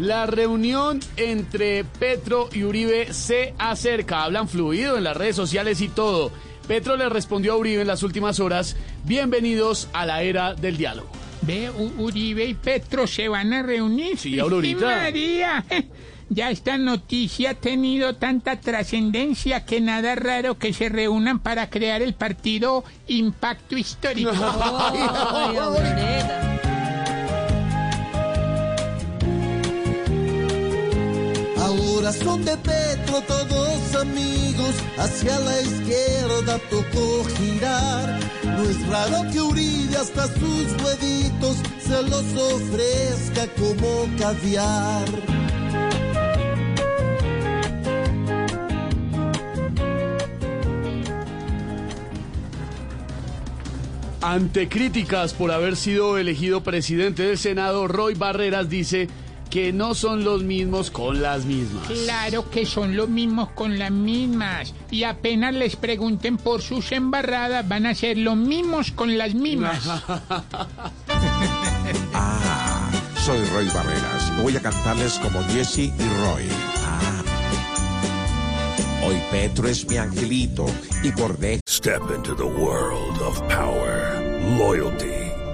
La reunión entre Petro y Uribe se acerca. Hablan fluido en las redes sociales y todo. Petro le respondió a Uribe en las últimas horas, bienvenidos a la era del diálogo. Ve, U- Uribe y Petro se van a reunir. Sí, Aurorita. María! Ya esta noticia ha tenido tanta trascendencia que nada raro que se reúnan para crear el partido Impacto Histórico. Ahora son de Petro todos amigos, hacia la izquierda tocó girar. No es raro que Uribe hasta sus huevitos se los ofrezca como caviar. Ante críticas por haber sido elegido presidente del Senado, Roy Barreras dice que no son los mismos con las mismas. Claro que son los mismos con las mismas. Y apenas les pregunten por sus embarradas, van a ser los mismos con las mismas. Ah, soy Roy Barreras y voy a cantarles como Jesse y Roy. Ah. Hoy Petro es mi angelito y por dentro Step into the world of power, loyalty,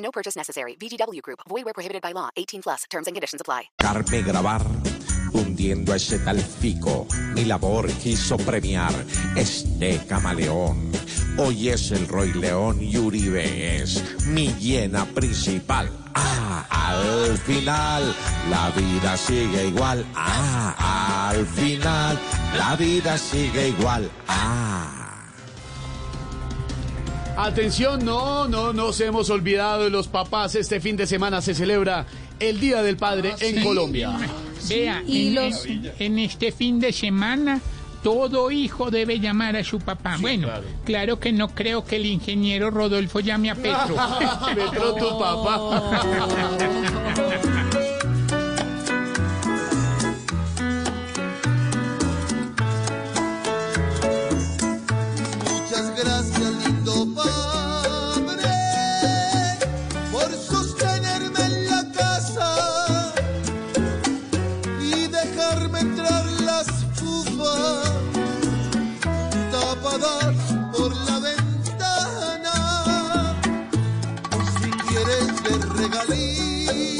No purchase necessary. VGW Group. Void were prohibited by law. 18 plus. Terms and conditions apply. dejarme grabar. Hundiendo a ese tal fico, mi labor quiso premiar este camaleón. Hoy es el Roy León y Uribe es mi llena principal. Ah, al final la vida sigue igual. Ah, al final la vida sigue igual. Ah. Atención, no, no nos hemos olvidado de los papás. Este fin de semana se celebra el Día del Padre en Colombia. Vea, en, en- en este fin de semana todo hijo debe llamar a su papá. bueno, claro. que no creo que el ingeniero Rodolfo llame a Petro. Petro, tu papá. fufas tapadas por la ventana. Si quieres ver regalito,